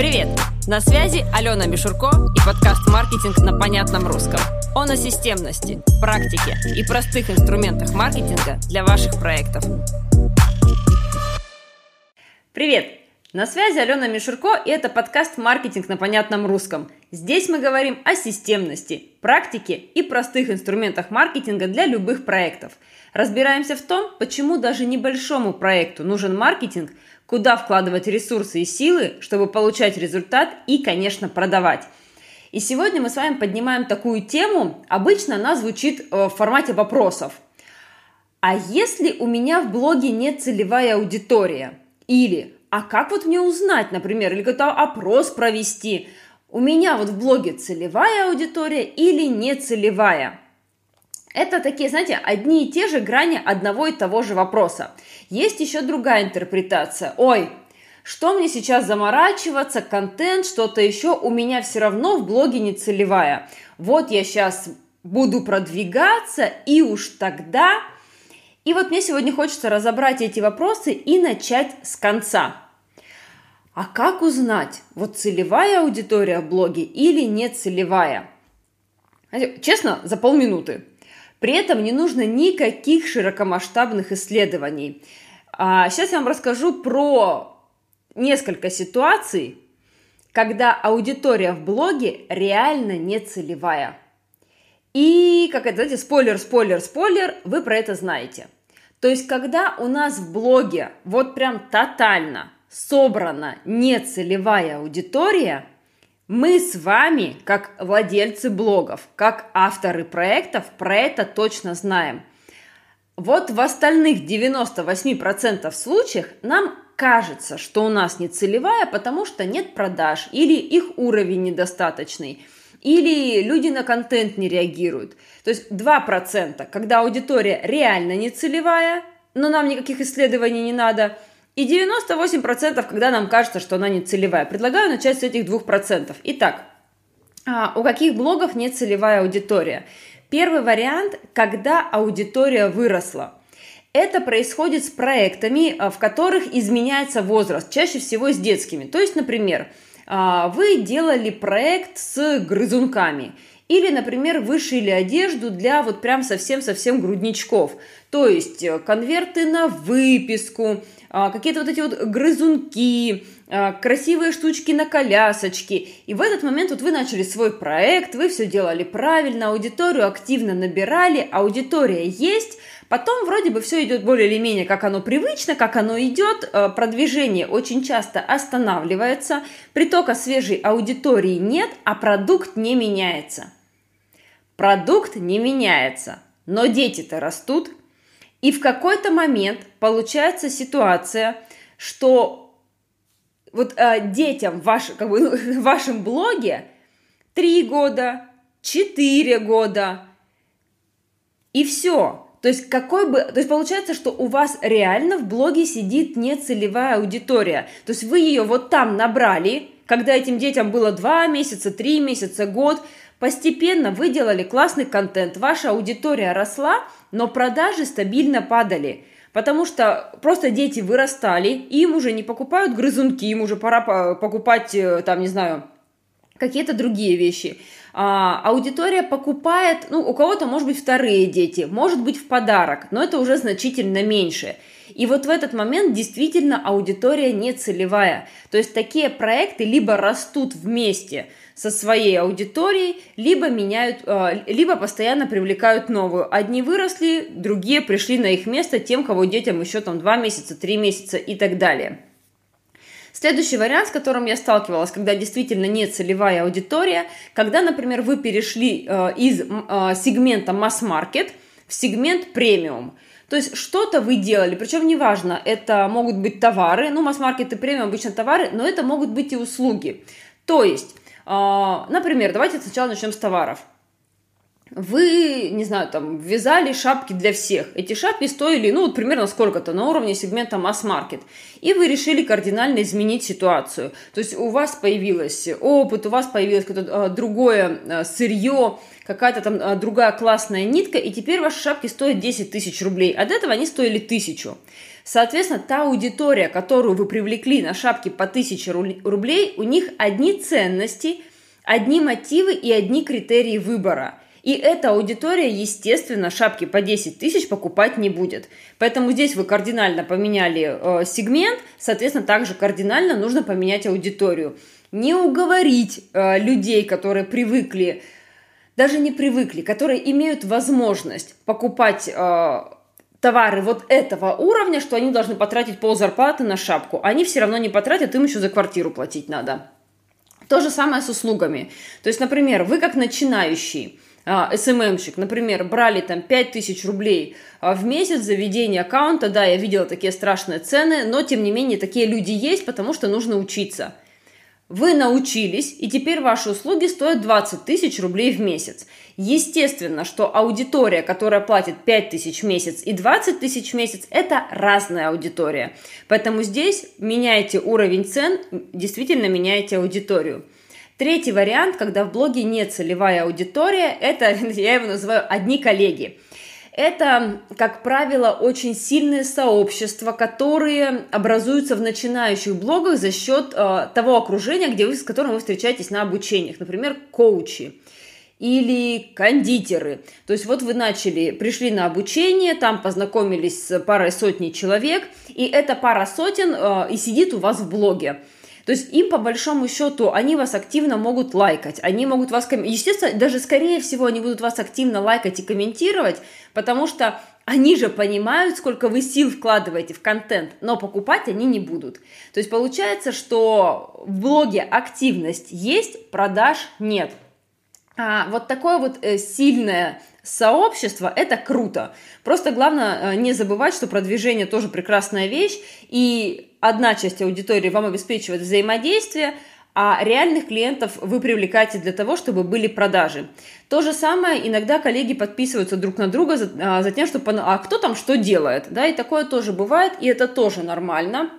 Привет! На связи Алена Мишурко и подкаст «Маркетинг на понятном русском». Он о системности, практике и простых инструментах маркетинга для ваших проектов. Привет! На связи Алена Мишурко, и это подкаст «Маркетинг на понятном русском». Здесь мы говорим о системности, практике и простых инструментах маркетинга для любых проектов. Разбираемся в том, почему даже небольшому проекту нужен маркетинг, куда вкладывать ресурсы и силы, чтобы получать результат и, конечно, продавать. И сегодня мы с вами поднимаем такую тему, обычно она звучит э, в формате вопросов. А если у меня в блоге нет целевая аудитория? Или а как вот мне узнать, например, или какой-то опрос провести, у меня вот в блоге целевая аудитория или не целевая? Это такие, знаете, одни и те же грани одного и того же вопроса. Есть еще другая интерпретация. Ой, что мне сейчас заморачиваться, контент, что-то еще, у меня все равно в блоге не целевая. Вот я сейчас буду продвигаться, и уж тогда и вот мне сегодня хочется разобрать эти вопросы и начать с конца. А как узнать, вот целевая аудитория в блоге или не целевая? Честно, за полминуты. При этом не нужно никаких широкомасштабных исследований. А сейчас я вам расскажу про несколько ситуаций, когда аудитория в блоге реально не целевая. И, как это, знаете, спойлер, спойлер, спойлер, вы про это знаете. То есть, когда у нас в блоге вот прям тотально собрана нецелевая аудитория, мы с вами, как владельцы блогов, как авторы проектов, про это точно знаем. Вот в остальных 98% случаях нам кажется, что у нас не целевая, потому что нет продаж или их уровень недостаточный – или люди на контент не реагируют. То есть 2%, когда аудитория реально не целевая, но нам никаких исследований не надо, и 98%, когда нам кажется, что она не целевая. Предлагаю начать с этих 2%. Итак, а, у каких блогов не целевая аудитория? Первый вариант, когда аудитория выросла. Это происходит с проектами, а, в которых изменяется возраст, чаще всего с детскими. То есть, например, а, вы делали проект с грызунками. Или, например, вы шили одежду для вот прям совсем-совсем грудничков. То есть э, конверты на выписку, какие-то вот эти вот грызунки, а, красивые штучки на колясочки. И в этот момент вот вы начали свой проект, вы все делали правильно, аудиторию активно набирали, аудитория есть, Потом вроде бы все идет более или менее, как оно привычно, как оно идет. Э, продвижение очень часто останавливается, притока свежей аудитории нет, а продукт не меняется. Продукт не меняется, но дети-то растут. И в какой-то момент получается ситуация, что вот э, детям в, ваш, как бы, вашем блоге 3 года, 4 года, и все. То есть какой бы, то есть получается, что у вас реально в блоге сидит нецелевая аудитория. То есть вы ее вот там набрали, когда этим детям было 2 месяца, 3 месяца, год, постепенно вы делали классный контент, ваша аудитория росла, но продажи стабильно падали. Потому что просто дети вырастали, им уже не покупают грызунки, им уже пора покупать, э, там, не знаю, какие-то другие вещи. А, аудитория покупает, ну, у кого-то, может быть, вторые дети, может быть, в подарок, но это уже значительно меньше. И вот в этот момент действительно аудитория не целевая. То есть такие проекты либо растут вместе со своей аудиторией, либо меняют, а, либо постоянно привлекают новую. Одни выросли, другие пришли на их место тем, кого детям еще там 2 месяца, 3 месяца и так далее. Следующий вариант, с которым я сталкивалась, когда действительно не целевая аудитория, когда, например, вы перешли э, из э, сегмента масс-маркет в сегмент премиум. То есть что-то вы делали, причем неважно, это могут быть товары, ну масс-маркет и премиум обычно товары, но это могут быть и услуги. То есть, э, например, давайте сначала начнем с товаров. Вы, не знаю, там, вязали шапки для всех. Эти шапки стоили, ну, вот примерно сколько-то на уровне сегмента масс-маркет. И вы решили кардинально изменить ситуацию. То есть у вас появилось опыт, у вас появилось какое-то а, другое а, сырье, какая-то там а, другая классная нитка, и теперь ваши шапки стоят 10 тысяч рублей. До этого они стоили тысячу. Соответственно, та аудитория, которую вы привлекли на шапки по 1000 рублей, у них одни ценности, одни мотивы и одни критерии выбора – и эта аудитория, естественно, шапки по 10 тысяч покупать не будет. Поэтому здесь вы кардинально поменяли э, сегмент, соответственно, также кардинально нужно поменять аудиторию. Не уговорить э, людей, которые привыкли, даже не привыкли, которые имеют возможность покупать э, товары вот этого уровня, что они должны потратить пол зарплаты на шапку. Они все равно не потратят, им еще за квартиру платить надо. То же самое с услугами. То есть, например, вы как начинающий – СММщик, например, брали там 5000 рублей а, в месяц за ведение аккаунта, да, я видела такие страшные цены, но тем не менее такие люди есть, потому что нужно учиться. Вы научились, и теперь ваши услуги стоят 20 тысяч рублей в месяц. Естественно, что аудитория, которая платит 5 тысяч в месяц и 20 тысяч в месяц, это разная аудитория. Поэтому здесь меняйте уровень цен, действительно меняйте аудиторию. Третий вариант, когда в блоге нет целевая аудитория, это, я его называю «одни коллеги». Это, как правило, очень сильные сообщества, которые образуются в начинающих блогах за счет э, того окружения, где вы, с которым вы встречаетесь на обучениях. Например, коучи или кондитеры. То есть вот вы начали, пришли на обучение, там познакомились с парой сотней человек, и эта пара сотен э, и сидит у вас в блоге. То есть им по большому счету они вас активно могут лайкать, они могут вас, естественно, даже скорее всего они будут вас активно лайкать и комментировать, потому что они же понимают, сколько вы сил вкладываете в контент, но покупать они не будут. То есть получается, что в блоге активность есть, продаж нет. А вот такое вот э, сильное сообщество – это круто. Просто главное э, не забывать, что продвижение тоже прекрасная вещь, и одна часть аудитории вам обеспечивает взаимодействие, а реальных клиентов вы привлекаете для того, чтобы были продажи. То же самое, иногда коллеги подписываются друг на друга за, а, за тем, чтобы, а кто там что делает, да, и такое тоже бывает, и это тоже нормально.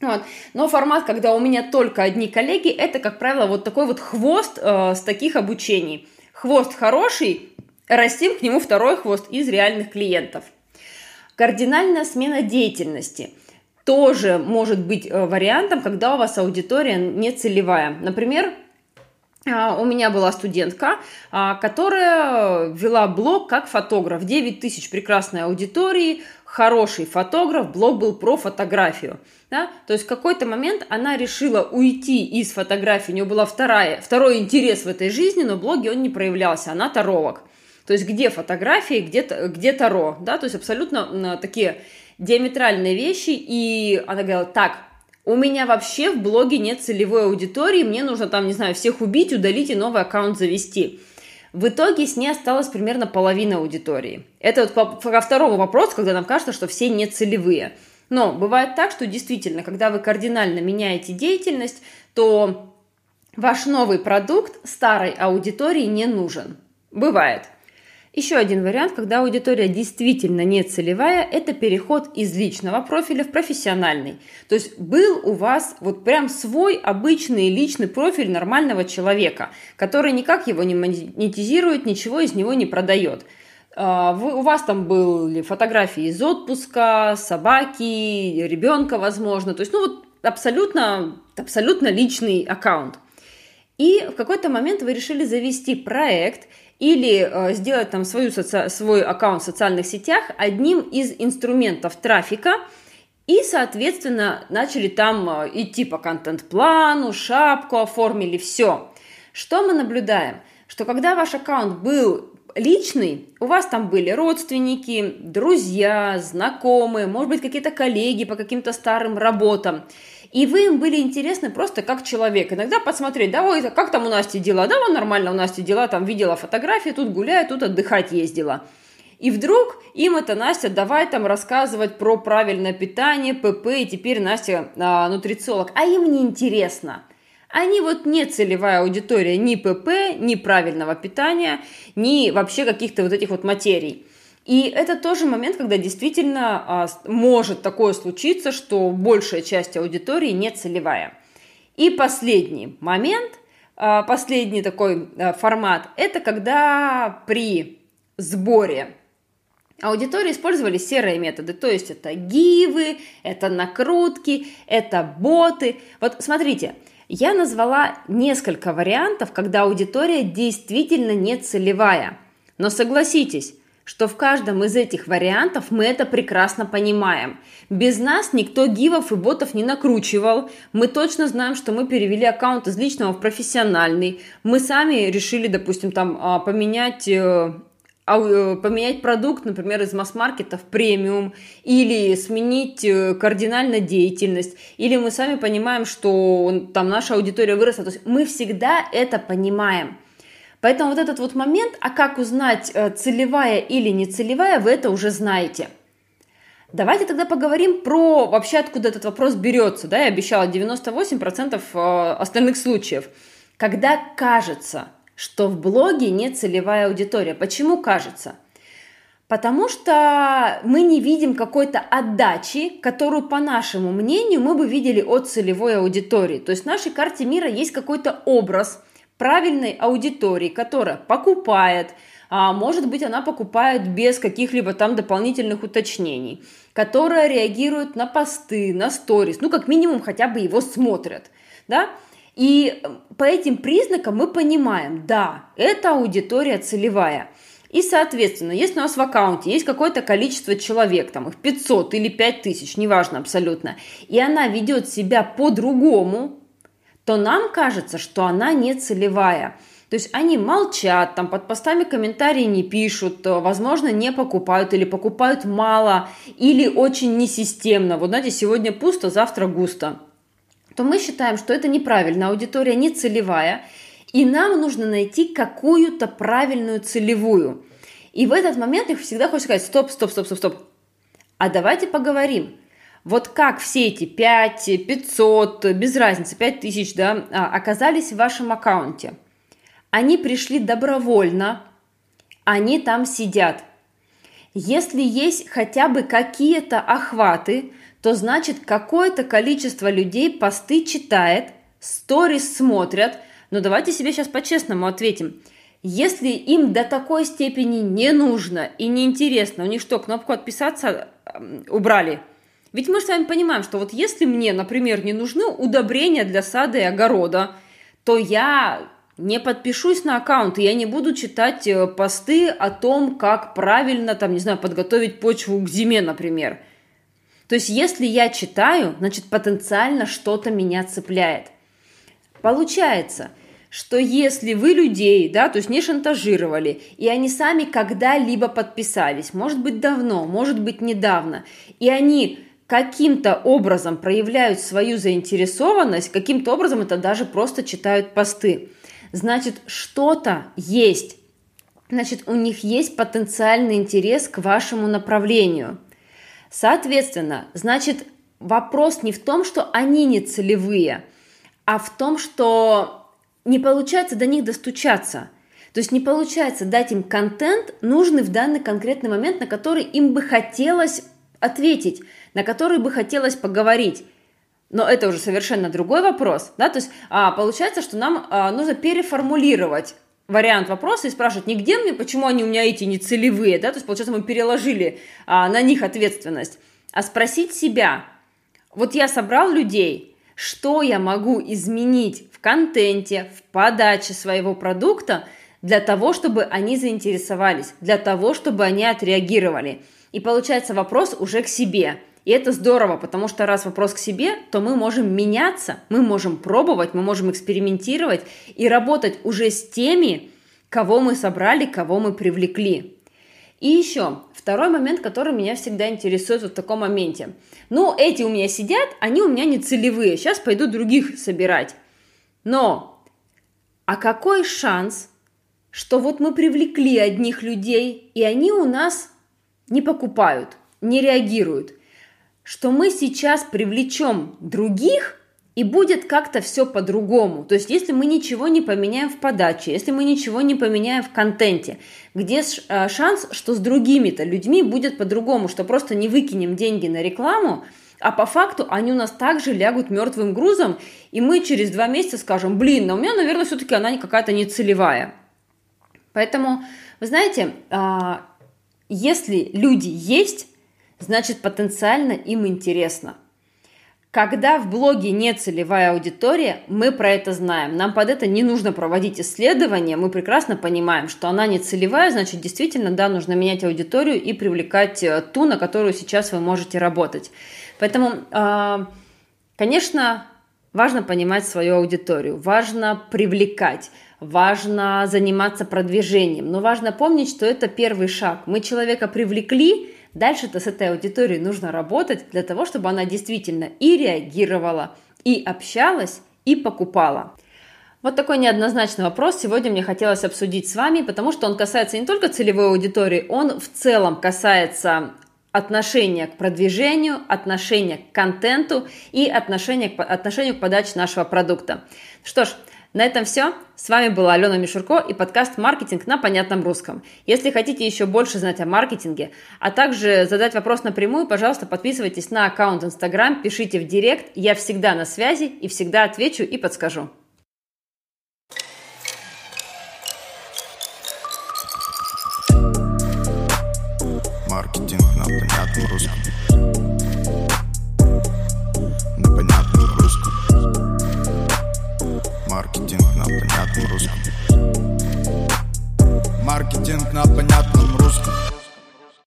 Вот. Но формат, когда у меня только одни коллеги, это, как правило, вот такой вот хвост э, с таких обучений. Хвост хороший, растим к нему второй хвост из реальных клиентов. Кардинальная смена деятельности тоже может быть э, вариантом, когда у вас аудитория не целевая. Например, а, у меня была студентка, а, которая вела блог как фотограф. 9 тысяч прекрасной аудитории, хороший фотограф, блог был про фотографию. Да? То есть в какой-то момент она решила уйти из фотографии, у нее вторая, второй интерес в этой жизни, но в блоге он не проявлялся, она таролог. То есть где фотографии, где, где таро, да, то есть абсолютно такие диаметральные вещи, и она говорила, так, у меня вообще в блоге нет целевой аудитории, мне нужно там, не знаю, всех убить, удалить и новый аккаунт завести. В итоге с ней осталась примерно половина аудитории. Это вот по второму вопросу, когда нам кажется, что все не целевые. Но бывает так, что действительно, когда вы кардинально меняете деятельность, то ваш новый продукт старой аудитории не нужен. Бывает. Еще один вариант, когда аудитория действительно не целевая, это переход из личного профиля в профессиональный. То есть был у вас вот прям свой обычный личный профиль нормального человека, который никак его не монетизирует, ничего из него не продает. А, у вас там были фотографии из отпуска, собаки, ребенка, возможно. То есть, ну вот абсолютно, абсолютно личный аккаунт. И в какой-то момент вы решили завести проект – или э, сделать там свою соци... свой аккаунт в социальных сетях одним из инструментов трафика, и, соответственно, начали там э, идти по контент-плану, шапку оформили, все. Что мы наблюдаем? Что когда ваш аккаунт был личный, у вас там были родственники, друзья, знакомые, может быть, какие-то коллеги по каким-то старым работам – и вы им были интересны просто как человек. Иногда посмотреть, да, ой, как там у Насти дела? Да, вон нормально у Насти дела, там видела фотографии, тут гуляет, тут отдыхать ездила. И вдруг им это Настя, давай там рассказывать про правильное питание, ПП, и теперь Настя а, нутрициолог. А им не интересно. Они вот не целевая аудитория ни ПП, ни правильного питания, ни вообще каких-то вот этих вот материй. И это тоже момент, когда действительно а, может такое случиться, что большая часть аудитории не целевая. И последний момент, а, последний такой а, формат, это когда при сборе аудитории использовали серые методы, то есть это гивы, это накрутки, это боты. Вот смотрите, я назвала несколько вариантов, когда аудитория действительно не целевая. Но согласитесь, что в каждом из этих вариантов мы это прекрасно понимаем. Без нас никто гивов и ботов не накручивал. Мы точно знаем, что мы перевели аккаунт из личного в профессиональный. Мы сами решили, допустим, там а, поменять э, поменять продукт, например, из масс-маркета в премиум, или сменить э, кардинально деятельность, или мы сами понимаем, что там наша аудитория выросла. То есть мы всегда это понимаем. Поэтому вот этот вот момент, а как узнать, э, целевая или не целевая, вы это уже знаете. Давайте тогда поговорим про вообще, откуда этот вопрос берется. Да, я обещала 98% э, остальных случаев. Когда кажется, что в блоге не целевая аудитория. Почему кажется? Потому что мы не видим какой-то отдачи, которую, по нашему мнению, мы бы видели от целевой аудитории. То есть в нашей карте мира есть какой-то образ – правильной аудитории, которая покупает, а может быть, она покупает без каких-либо там дополнительных уточнений, которая реагирует на посты, на сторис, ну, как минимум, хотя бы его смотрят, да, и по этим признакам мы понимаем, да, это аудитория целевая. И, соответственно, если у нас в аккаунте есть какое-то количество человек, там их 500 или 5000, неважно абсолютно, и она ведет себя по-другому, то нам кажется, что она не целевая. То есть они молчат, там под постами комментарии не пишут, возможно, не покупают или покупают мало, или очень несистемно. Вот знаете, сегодня пусто, завтра густо. То мы считаем, что это неправильно, аудитория не целевая, и нам нужно найти какую-то правильную целевую. И в этот момент их всегда хочется сказать, стоп, стоп, стоп, стоп, стоп. А давайте поговорим, вот как все эти 5, 500, без разницы, 5000, да, а, оказались в вашем аккаунте? Они пришли добровольно, они там сидят. Если есть хотя бы какие-то охваты, то значит какое-то количество людей посты читает, сторис смотрят. Но давайте себе сейчас по-честному ответим. Если им до такой степени не нужно и неинтересно, у них что, кнопку «Отписаться» убрали – ведь мы с вами понимаем, что вот если мне, например, не нужны удобрения для сада и огорода, то я не подпишусь на аккаунт, я не буду читать э, посты о том, как правильно, там, не знаю, подготовить почву к зиме, например. То есть, если я читаю, значит, потенциально что-то меня цепляет. Получается, что если вы людей, да, то есть не шантажировали, и они сами когда-либо подписались, может быть давно, может быть недавно, и они каким-то образом проявляют свою заинтересованность, каким-то образом это даже просто читают посты. Значит, что-то есть. Значит, у них есть потенциальный интерес к вашему направлению. Соответственно, значит, вопрос не в том, что они не целевые, а в том, что не получается до них достучаться. То есть не получается дать им контент, нужный в данный конкретный момент, на который им бы хотелось ответить на который бы хотелось поговорить. Но это уже совершенно другой вопрос, да, то есть а, получается, что нам а, нужно переформулировать вариант вопроса и спрашивать не где мне, почему они у меня эти не целевые, да, то есть получается мы переложили а, на них ответственность, а спросить себя, вот я собрал людей, что я могу изменить в контенте, в подаче своего продукта для того, чтобы они заинтересовались, для того, чтобы они отреагировали. И получается вопрос уже к себе – и это здорово, потому что раз вопрос к себе, то мы можем меняться, мы можем пробовать, мы можем экспериментировать и работать уже с теми, кого мы собрали, кого мы привлекли. И еще второй момент, который меня всегда интересует вот в таком моменте. Ну, эти у меня сидят, они у меня не целевые, сейчас пойду других собирать. Но, а какой шанс, что вот мы привлекли одних людей, и они у нас не покупают, не реагируют? Что мы сейчас привлечем других, и будет как-то все по-другому. То есть, если мы ничего не поменяем в подаче, если мы ничего не поменяем в контенте, где э, шанс, что с другими-то людьми будет по-другому, что просто не выкинем деньги на рекламу, а по факту они у нас также лягут мертвым грузом, и мы через два месяца скажем, блин, но у меня, наверное, все-таки она какая-то не целевая. Поэтому, вы знаете, а, если люди есть, значит потенциально им интересно. Когда в блоге не целевая аудитория, мы про это знаем. Нам под это не нужно проводить исследования. Мы прекрасно понимаем, что она не целевая, значит, действительно, да, нужно менять аудиторию и привлекать э, ту, на которую сейчас вы можете работать. Поэтому, а, конечно, важно понимать свою аудиторию, важно привлекать, важно заниматься продвижением, но важно помнить, что это первый шаг. Мы человека привлекли, дальше-то с этой аудиторией нужно работать для того, чтобы она действительно и реагировала, и общалась, и покупала. Вот такой неоднозначный вопрос сегодня мне хотелось обсудить с вами, потому что он касается не только целевой аудитории, он в целом касается отношение к продвижению, отношение к контенту и отношение к, отношению к подаче нашего продукта. Что ж, на этом все. С вами была Алена Мишурко и подкаст «Маркетинг на понятном русском». Если хотите еще больше знать о маркетинге, а также задать вопрос напрямую, пожалуйста, подписывайтесь на аккаунт Инстаграм, пишите в директ. Я всегда на связи и всегда отвечу и подскажу. Маркетинг на понятном русском. Маркетинг на понятном русском. Маркетинг на понятном русском.